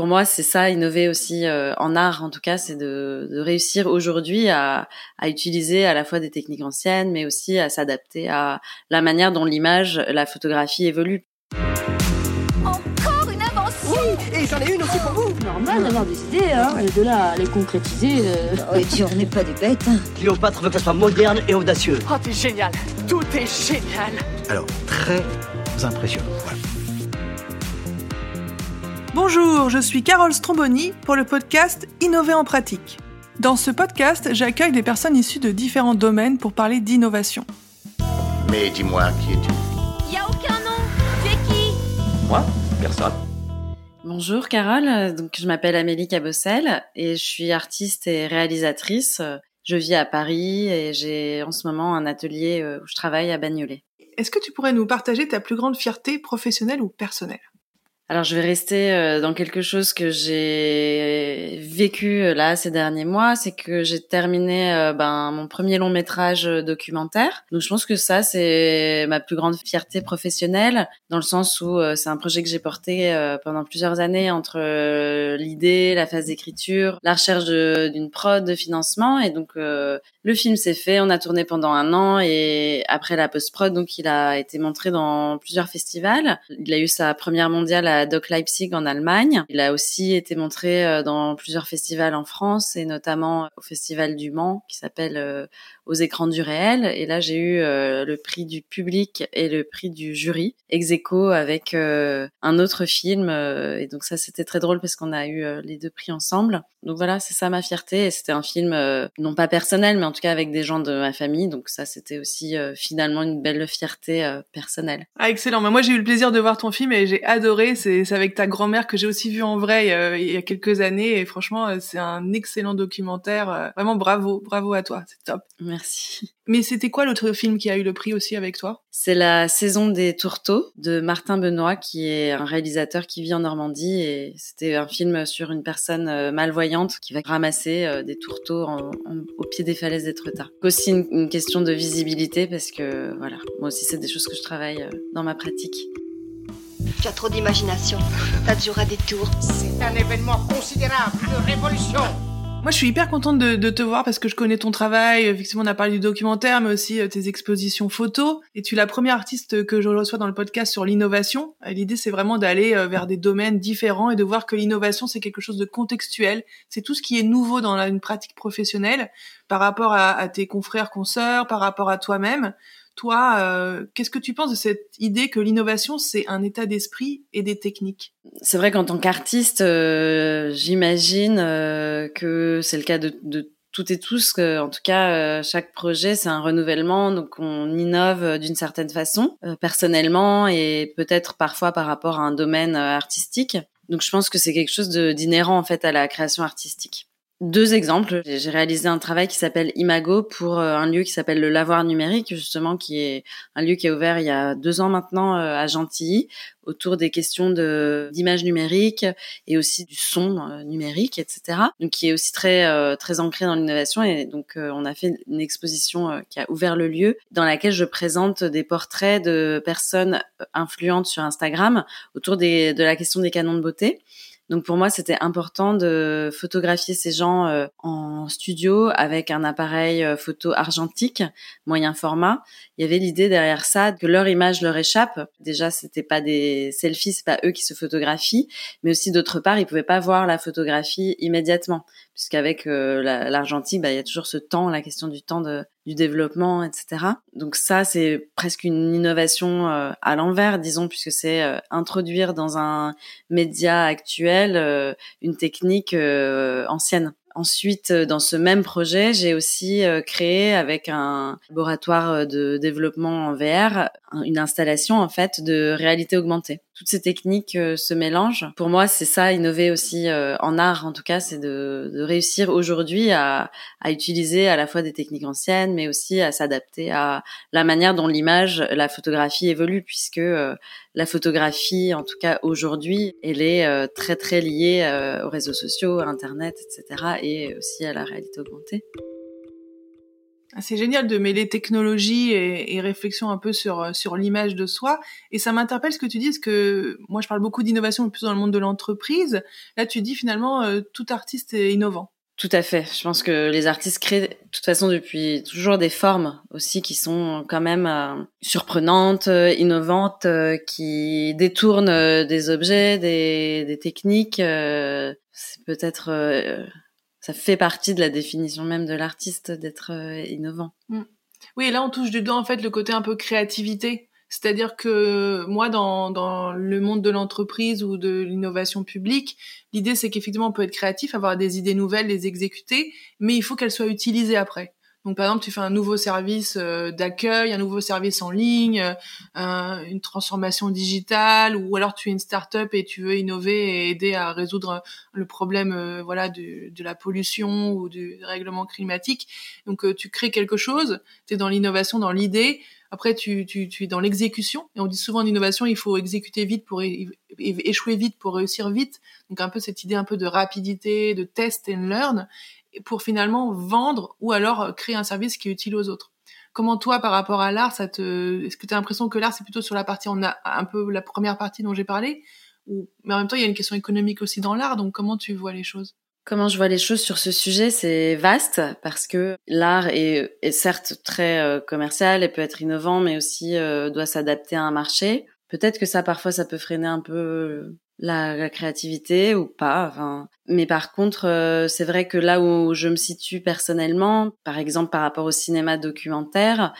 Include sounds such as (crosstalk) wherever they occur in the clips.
pour moi, c'est ça, innover aussi euh, en art, en tout cas, c'est de, de, réussir aujourd'hui à, à, utiliser à la fois des techniques anciennes, mais aussi à s'adapter à la manière dont l'image, la photographie évolue. Encore une invention Oui, et j'en ai une aussi pour vous Normal d'avoir des idées, hein, de là à les concrétiser... Euh... Oh, et puis on n'est pas des bêtes. Hein. Cléopâtre veut qu'elle soit moderne et audacieuse. Oh, t'es génial Tout est génial Alors, très impressionnant, voilà. Bonjour, je suis Carole Stromboni pour le podcast Innover en pratique. Dans ce podcast, j'accueille des personnes issues de différents domaines pour parler d'innovation. Mais dis-moi, qui es-tu? Y a aucun nom Tu es qui? Moi? Personne. Bonjour Carole, donc je m'appelle Amélie Cabossel et je suis artiste et réalisatrice. Je vis à Paris et j'ai en ce moment un atelier où je travaille à Bagnolet. Est-ce que tu pourrais nous partager ta plus grande fierté professionnelle ou personnelle? Alors je vais rester euh, dans quelque chose que j'ai vécu euh, là ces derniers mois, c'est que j'ai terminé euh, ben, mon premier long métrage documentaire. Donc je pense que ça c'est ma plus grande fierté professionnelle, dans le sens où c'est un projet que j'ai porté pendant plusieurs années entre l'idée, la phase d'écriture, la recherche d'une prod, de financement, et donc le film s'est fait, on a tourné pendant un an et après la post-prod, donc il a été montré dans plusieurs festivals. Il a eu sa première mondiale à Doc Leipzig en Allemagne. Il a aussi été montré euh, dans plusieurs festivals en France et notamment au festival du Mans qui s'appelle euh, aux écrans du réel. Et là, j'ai eu euh, le prix du public et le prix du jury, ex aequo avec un autre film. et donc ça, c'était très drôle parce qu'on a eu les deux prix ensemble. Donc voilà, c'est ça ma fierté. Et c'était un film non pas personnel, mais en tout cas avec des gens de ma famille. Donc ça, c'était aussi finalement une belle fierté personnelle. Ah excellent. moi, j'ai eu le plaisir de voir ton film et j'ai adoré. C'est avec ta grand-mère que j'ai aussi vu en vrai euh, il y a quelques années et franchement euh, c'est un excellent documentaire. Euh, vraiment bravo, bravo à toi, c'est top. Merci. (laughs) Mais c'était quoi l'autre film qui a eu le prix aussi avec toi? C'est la saison des tourteaux de Martin Benoît qui est un réalisateur qui vit en Normandie et c'était un film sur une personne malvoyante qui va ramasser des tourteaux au pied des falaises d'Étretat. Aussi une, une question de visibilité parce que voilà, moi aussi c'est des choses que je travaille dans ma pratique. Tu as trop d'imagination. T'as toujours à des tours. C'est un événement considérable, une révolution. Moi, je suis hyper contente de, de, te voir parce que je connais ton travail. Effectivement, on a parlé du documentaire, mais aussi euh, tes expositions photos. Et tu es la première artiste que je reçois dans le podcast sur l'innovation. L'idée, c'est vraiment d'aller euh, vers des domaines différents et de voir que l'innovation, c'est quelque chose de contextuel. C'est tout ce qui est nouveau dans une pratique professionnelle par rapport à, à tes confrères, consoeurs, par rapport à toi-même. Toi, euh, qu'est-ce que tu penses de cette idée que l'innovation, c'est un état d'esprit et des techniques? C'est vrai qu'en tant qu'artiste, euh, j'imagine euh, que c'est le cas de, de toutes et tous, que, en tout cas, euh, chaque projet, c'est un renouvellement, donc on innove d'une certaine façon, euh, personnellement et peut-être parfois par rapport à un domaine artistique. Donc je pense que c'est quelque chose d'inhérent en fait à la création artistique. Deux exemples. J'ai réalisé un travail qui s'appelle Imago pour euh, un lieu qui s'appelle le Lavoir numérique, justement, qui est un lieu qui est ouvert il y a deux ans maintenant euh, à Gentilly, autour des questions de d'image numérique et aussi du son euh, numérique, etc. Donc, qui est aussi très très ancré dans l'innovation. Et donc, on a fait une exposition qui a ouvert le lieu, dans laquelle je présente des portraits de personnes influentes sur Instagram autour de la question des canons de beauté. Donc pour moi, c'était important de photographier ces gens euh, en studio avec un appareil euh, photo argentique, moyen format. Il y avait l'idée derrière ça que leur image leur échappe. Déjà, c'était pas des selfies, c'est pas eux qui se photographient, mais aussi d'autre part, ils pouvaient pas voir la photographie immédiatement, puisqu'avec euh, l'argentique, bah, il y a toujours ce temps, la question du temps de, du développement, etc. Donc ça, c'est presque une innovation euh, à l'envers, disons, puisque c'est euh, introduire dans un média actuel euh, une technique ancienne. Ensuite, dans ce même projet, j'ai aussi créé avec un laboratoire de développement en VR une installation en fait de réalité augmentée. Toutes ces techniques euh, se mélangent. Pour moi, c'est ça innover aussi euh, en art, en tout cas, c'est de, de, réussir aujourd'hui à, à, utiliser à la fois des techniques anciennes, mais aussi à s'adapter à la manière dont l'image, la photographie évolue, puisque euh, la photographie, en tout cas aujourd'hui, elle est très très liée aux réseaux sociaux, à Internet, etc., et aussi à la réalité augmentée. Ah, C'est génial de mêler technologie et, réflexion un peu sur euh, sur l'image de soi. Et ça m'interpelle ce que tu dis, parce que moi je parle beaucoup d'innovation, plus dans le monde de l'entreprise. Là, tu dis finalement euh, tout artiste est innovant. Tout à fait. Je pense que les artistes créent de toute façon depuis toujours des formes aussi qui sont quand même euh, surprenantes, euh, innovantes, euh, qui détournent des objets, des, des techniques. c'est peut-être ça fait partie de la définition même de l'artiste d'être euh, innovant. Oui, et là on touche du doigt en fait le côté un peu créativité. C'est-à-dire que moi, dans, dans le monde de l'entreprise ou de l'innovation publique, l'idée c'est qu'effectivement on peut être créatif, avoir des idées nouvelles, les exécuter, mais il faut qu'elles soient utilisées après. Donc par exemple, tu fais un nouveau service euh, d'accueil, un nouveau service en ligne, euh, un- une transformation digitale, ou alors tu es une start-up et tu veux innover et aider à résoudre le problème euh, voilà de, la pollution ou du règlement climatique. Donc tu crées quelque chose, tu es dans l'innovation, dans l'idée. Après, tu, tu, tu es dans l'exécution. Et on dit souvent en innovation, il faut exécuter vite pour échouer vite pour réussir vite. Donc un peu cette idée un peu de rapidité, de test and learn, pour finalement vendre ou alors euh, créer un service qui est utile aux autres. Comment toi, par rapport à l'art, ça te, est-ce que tu as l'impression que l'art c'est plutôt sur la partie, on a un peu la première partie dont j'ai parlé, ou mais en même temps il y a une question économique aussi dans l'art. Donc comment tu vois les choses? Comment je vois les choses sur ce sujet, c'est vaste parce que l'art est, est certes très euh, commercial et peut être innovant, mais aussi euh, doit s'adapter à un marché. Peut-être que ça, parfois, ça peut freiner un peu la, la créativité ou pas. Enfin, mais par contre, euh, c'est vrai que là où je me situe personnellement, par exemple par rapport au cinéma documentaire,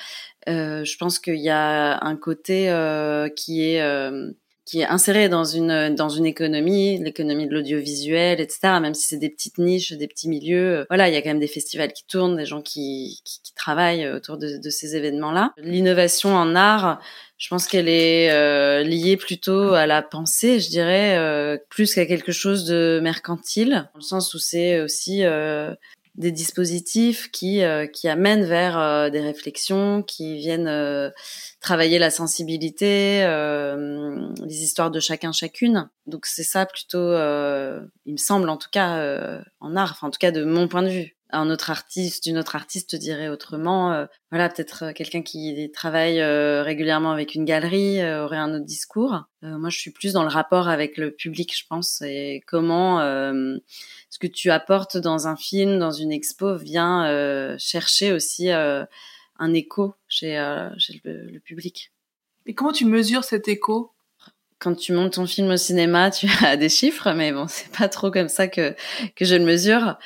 euh, je pense qu'il y a un côté euh, qui est euh, qui est inséré dans une dans une économie, l'économie de l'audiovisuel, etc. Même si c'est des petites niches, des petits milieux, euh, voilà, il y a quand même des festivals qui tournent, des gens qui qui, qui travaillent autour de, de ces événements-là. L'innovation en art, je pense qu'elle est euh, liée plutôt à la pensée, je dirais, euh, plus qu'à quelque chose de mercantile, dans le sens où c'est aussi euh, des dispositifs qui euh, qui amènent vers euh, des réflexions, qui viennent euh, travailler la sensibilité, euh, les histoires de chacun chacune. Donc c'est ça plutôt, euh, il me semble en tout cas euh, en art, enfin en tout cas de mon point de vue. Un autre artiste, une autre artiste dirait autrement. euh, voilà, peut-être euh, quelqu'un qui travaille euh, régulièrement avec une galerie euh, aurait un autre discours. Euh, moi, je suis plus dans le rapport avec le public, je pense, et comment euh, ce que tu apportes dans un film, dans une expo, vient euh, chercher aussi euh, un écho chez, euh, chez le, le public. Et comment tu mesures cet écho? Quand tu montes ton film au cinéma, tu (laughs) as des chiffres, mais bon, c'est pas trop comme ça que que je le mesure.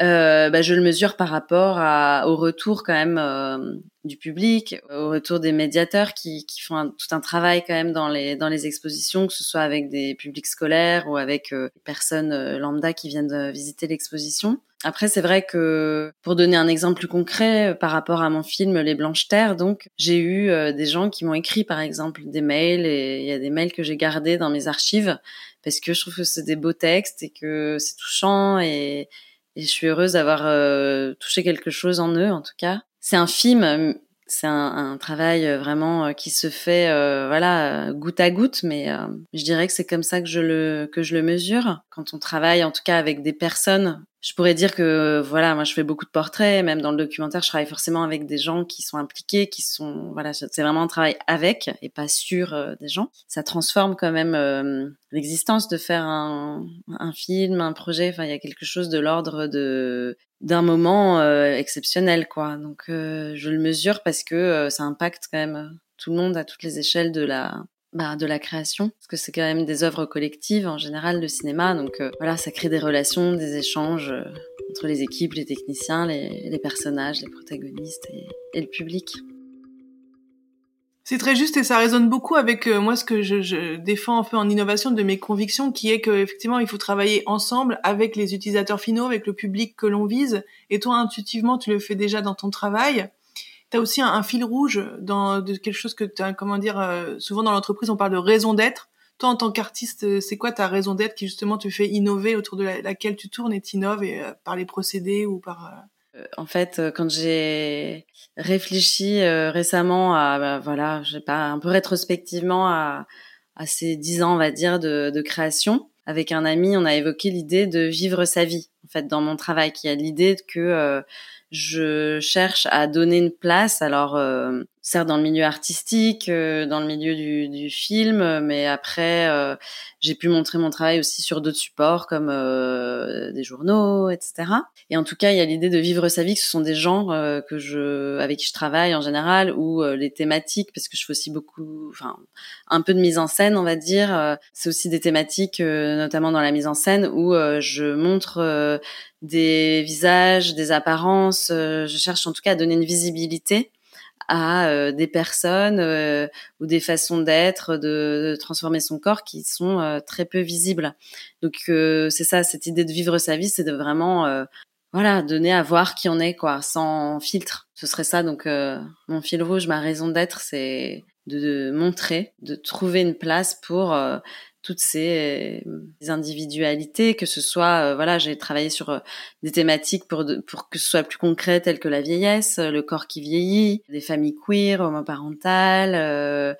Euh, bah, je le mesure par rapport à, au retour quand même euh, du public, au retour des médiateurs qui, qui font tout un travail quand même dans les dans les expositions, que ce soit avec des publics scolaires ou avec euh, personnes euh, lambda qui viennent de visiter l'exposition. Après, c'est vrai que pour donner un exemple plus concret euh, par rapport à mon film Les Blanches Terres, donc j'ai eu euh, des gens qui m'ont écrit par exemple des mails et il y a des mails que j'ai gardés dans mes archives parce que je trouve que c'est des beaux textes et que c'est touchant et et je suis heureuse d'avoir euh, touché quelque chose en eux, en tout cas. C'est un film, c'est un, un travail euh, vraiment euh, qui se fait, euh, voilà, euh, goutte à goutte, mais euh, je dirais que c'est comme ça que je le que je le mesure. Quand on travaille, en tout cas, avec des personnes, je pourrais dire que voilà, moi je fais beaucoup de portraits, même dans le documentaire, je travaille forcément avec des gens qui sont impliqués, qui sont voilà, c'est vraiment un travail avec et pas sur euh, des gens. Ça transforme quand même euh, l'existence de faire un, film, un projet. Enfin, il y a quelque chose de l'ordre de d'un moment euh, exceptionnel, quoi. Donc je le mesure parce que ça impacte quand même tout le monde à toutes les échelles de la bah, de la création, parce que c'est quand même des œuvres collectives en général, le cinéma. Donc euh, voilà, ça crée des relations, des échanges euh, entre les équipes, les techniciens, les, personnages, les protagonistes et, et le public. C'est très juste et ça résonne beaucoup avec euh, moi ce que je, je défends un peu en innovation de mes convictions, qui est qu'effectivement il faut travailler ensemble avec les utilisateurs finaux, avec le public que l'on vise. Et toi intuitivement tu le fais déjà dans ton travail. Tu aussi un, fil rouge dans de quelque chose que tu comment dire, euh, souvent dans l'entreprise on parle de raison d'être. Toi en tant qu'artiste, euh, c'est quoi ta raison d'être qui justement te fait innover autour de la- laquelle tu tournes et t'innoves et, euh, par les procédés ou par... euh, Euh, En fait, euh, quand j'ai réfléchi récemment à, bah, voilà, je sais pas, un peu rétrospectivement à, à ces dix ans, on va dire, de, de création, avec un ami, on a évoqué l'idée de vivre sa vie. En fait dans mon travail, qui a l'idée que je cherche à donner une place. Alors, euh, certes dans le milieu artistique, euh, dans le milieu du, du, film, mais après, euh, j'ai pu montrer mon travail aussi sur d'autres supports comme des journaux, etc. Et en tout cas, il y a l'idée de vivre sa vie. Que ce sont des gens que je, avec qui je travaille en général, ou les thématiques, parce que je fais aussi beaucoup, enfin, un peu de mise en scène, on va dire. C'est aussi des thématiques, notamment dans la mise en scène, où je montre des visages, des apparences. Euh, je cherche en tout cas à donner une visibilité à euh, des personnes euh, ou des façons d'être, de, transformer son corps qui sont très peu visibles. Donc c'est ça, cette idée de vivre sa vie, c'est de vraiment voilà donner à voir qui on est quoi, sans filtre. Ce serait ça donc mon fil rouge, ma raison d'être, c'est de, montrer, de trouver une place pour toutes ces euh, individualités, que ce soit, euh, voilà, j'ai travaillé sur euh, des thématiques pour, que ce soit plus concret, telles que la vieillesse, le corps qui vieillit, des familles queer, homoparentales.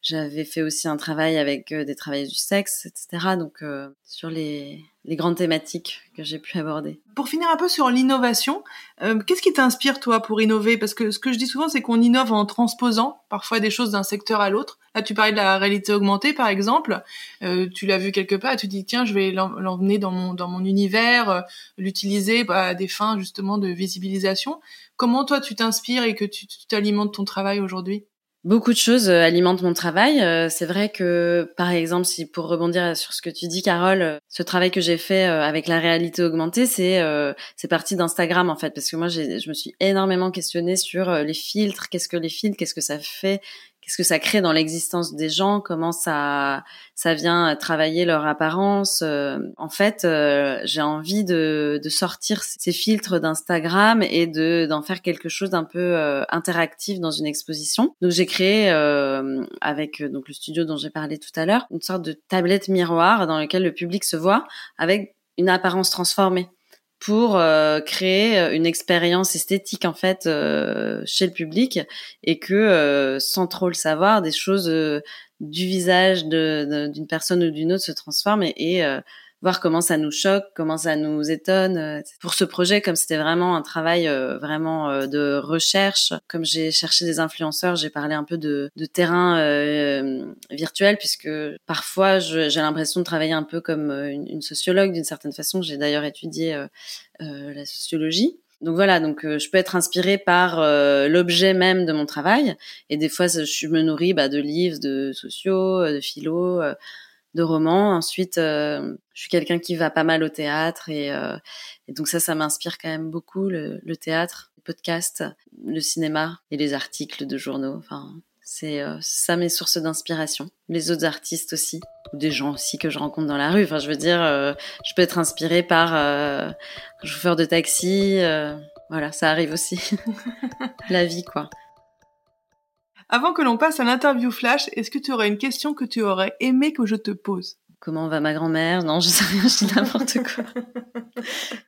j'avais fait aussi un travail avec des travailleurs du sexe, etc. Donc, sur les, les grandes thématiques que j'ai pu aborder. Pour finir un peu sur l'innovation, euh, qu'est-ce qui t'inspire toi pour innover? Parce que ce que je dis souvent, c'est qu'on innove en transposant parfois des choses d'un secteur à l'autre. Là, tu parlais de la réalité augmentée, par exemple. Euh, tu l'as vu quelque part, tu dis tiens, je vais l'emmener dans mon dans mon univers, euh, l'utiliser bah, à des fins justement de visibilisation. Comment toi tu t'inspires et que tu t'alimentes ton travail aujourd'hui? Beaucoup de choses euh, alimentent mon travail. Euh, c'est vrai que, par exemple, si pour rebondir sur ce que tu dis, Carole, euh, ce travail que j'ai fait avec la réalité augmentée, c'est c'est parti d'Instagram en fait, parce que moi, je me suis énormément questionnée sur les filtres. Qu'est-ce que les filtres Qu'est-ce que ça fait qu'est-ce que ça crée dans l'existence des gens, comment ça ça vient travailler leur apparence? Euh, en fait, euh, j'ai envie de, de, sortir ces filtres d'Instagram et de d'en faire quelque chose d'un peu euh, interactif dans une exposition. Donc j'ai créé avec donc le studio dont j'ai parlé tout à l'heure une sorte de tablette miroir dans lequel le public se voit avec une apparence transformée pour euh, créer euh, une expérience esthétique en fait euh, chez le public et que sans trop le savoir des choses du visage d'une personne ou d'une autre se transforment et voir comment ça nous choque, comment ça nous étonne. Euh, pour ce projet, comme c'était vraiment un travail euh, vraiment euh, de recherche, comme j'ai cherché des influenceurs, j'ai parlé un peu de, de terrain virtuel, puisque parfois j'ai l'impression de travailler un peu comme une, sociologue d'une certaine façon. J'ai d'ailleurs étudié la sociologie. Donc voilà, donc je peux être inspirée par l'objet même de mon travail, et des fois je me nourris bah, de livres, de sociaux, de philo de romans. Ensuite, euh, je suis quelqu'un qui va pas mal au théâtre et, euh, donc ça, ça m'inspire quand même beaucoup le, théâtre, les podcasts, le cinéma et les articles de journaux. Enfin, c'est euh, ça mes sources d'inspiration. Les autres artistes aussi, ou des gens aussi que je rencontre dans la rue. Enfin, je veux dire, je peux être inspirée par un chauffeur de taxi. voilà, ça arrive aussi. (laughs) la vie, quoi. Avant que l'on passe à l'interview flash, est-ce que tu aurais une question que tu aurais aimé que je te pose? Comment va ma grand-mère? Non, je sais rien, je dis n'importe quoi. (laughs)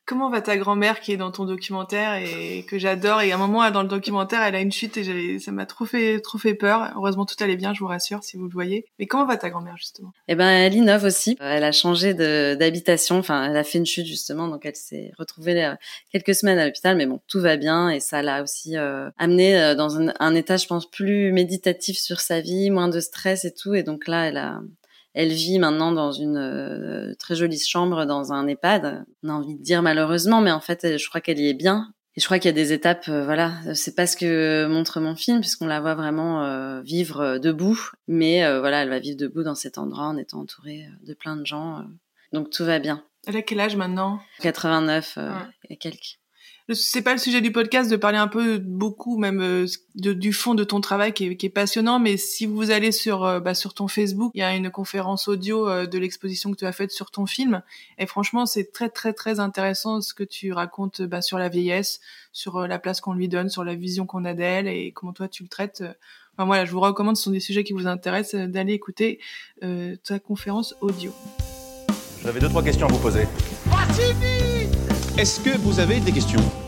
Comment va ta grand-mère qui est dans ton documentaire et que j'adore? Et à un moment, dans le documentaire, elle a une chute et ça m'a trop fait, trop fait peur. Heureusement, tout allait bien, je vous rassure, si vous le voyez. Mais comment va ta grand-mère, justement? Eh ben, elle innove aussi. Elle a changé d'habitation. Enfin, elle a fait une chute, justement. Donc, elle s'est retrouvée euh, quelques semaines à l'hôpital. Mais bon, tout va bien. Et ça l'a aussi euh, amené euh, dans un, un état, je pense, plus méditatif sur sa vie, moins de stress et tout. Et donc là, elle a, elle vit maintenant dans une euh, très jolie chambre dans un EHPAD. On a envie de dire malheureusement, mais en fait, je crois qu'elle y est bien. Et je crois qu'il y a des étapes, euh, voilà, c'est pas ce que montre mon film, puisqu'on la voit vraiment euh, vivre debout. Mais voilà, elle va vivre debout dans cet endroit en étant entourée de plein de gens. donc tout va bien. Elle a quel âge maintenant? 89 et quelques c'est pas le sujet du podcast de parler un peu beaucoup même euh, de, du fond de ton travail qui est, qui est passionnant mais si vous allez sur euh, bah, sur ton Facebook il y a une conférence audio euh, de l'exposition que tu as faite sur ton film. Et franchement c'est très très très intéressant ce que tu racontes bah, sur la vieillesse sur la place qu'on lui donne sur la vision qu'on a d'elle et comment toi tu le traites. Enfin voilà je vous recommande ce sont des sujets qui vous intéressent d'aller écouter ta conférence audio. J'avais deux trois questions à vous poser. Est-ce que vous avez des questions? On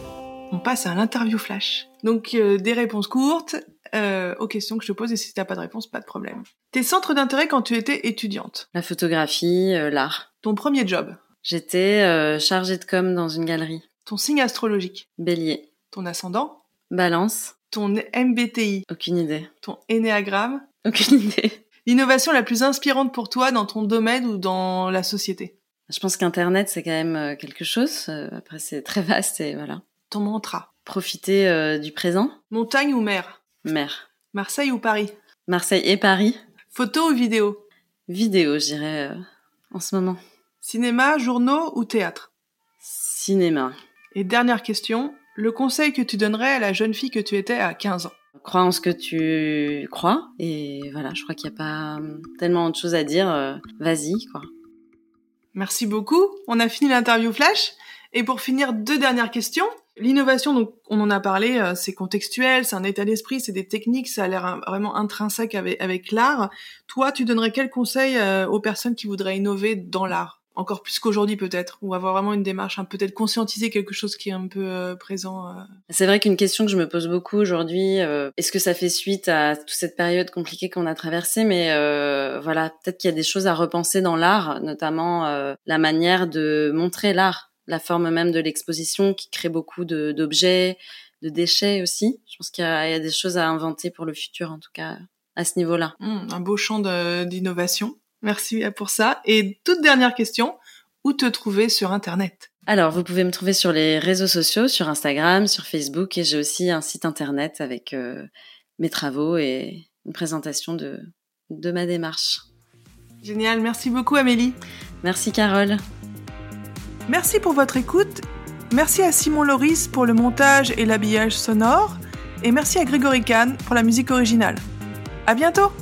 passe à l'interview flash. Donc euh, des réponses courtes euh, aux questions que je te pose et si t'as pas de réponse, pas de problème. Tes centres d'intérêt quand tu étais étudiante La photographie, euh, l'art. Ton premier job? J'étais chargée de com dans une galerie. Ton signe astrologique, Bélier. ton ascendant, Balance. ton MBTI, Aucune idée. ton énéagramme, Aucune idée. l'innovation la plus inspirante pour toi dans ton domaine ou dans la société, Je pense qu'Internet, c'est quand même quelque chose. Après, c'est très vaste et voilà. Ton mantra, Profiter euh, du présent. montagne ou mer, Mer. Marseille ou Paris, Marseille et Paris. photo ou vidéo, Vidéo, je dirais, euh, en ce moment. cinéma, journaux ou théâtre? Cinéma. Et dernière question, le conseil que tu donnerais à la jeune fille que tu étais à 15 ans? Crois en ce que tu crois. Et voilà, je crois qu'il n'y a pas euh, tellement de choses à dire. euh, Vas-y, quoi. Merci beaucoup. On a fini l'interview flash. Et pour finir, deux dernières questions. L'innovation, donc on en a parlé, euh, c'est contextuel, c'est un état d'esprit, c'est des techniques, ça a l'air vraiment intrinsèque avec, avec l'art. Toi, tu donnerais quel conseil euh, aux personnes qui voudraient innover dans l'art? Encore plus qu'aujourd'hui peut-être, ou avoir vraiment une démarche, hein, peut-être conscientiser quelque chose qui est un peu euh, présent. euh. C'est vrai qu'une question que je me pose beaucoup aujourd'hui, est-ce que ça fait suite à toute cette période compliquée qu'on a traversée? Mais voilà, peut-être qu'il y a des choses à repenser dans l'art, notamment la manière de montrer l'art, la forme même de l'exposition qui crée beaucoup d'objets, de, déchets aussi. Je pense qu'il y, a il y a des choses à inventer pour le futur, en tout cas à ce niveau-là. Hmm, un beau champ d'innovation. Merci pour ça. Et toute dernière question, où te trouver sur Internet? Alors, vous pouvez me trouver sur les réseaux sociaux, sur Instagram, sur Facebook, et j'ai aussi un site internet avec euh, mes travaux et une présentation de, de ma démarche. Génial, merci beaucoup Amélie. Merci Carole. Merci pour votre écoute. Merci à Simon Loris pour le montage et l'habillage sonore. Et merci à Grégory Kahn pour la musique originale. À bientôt!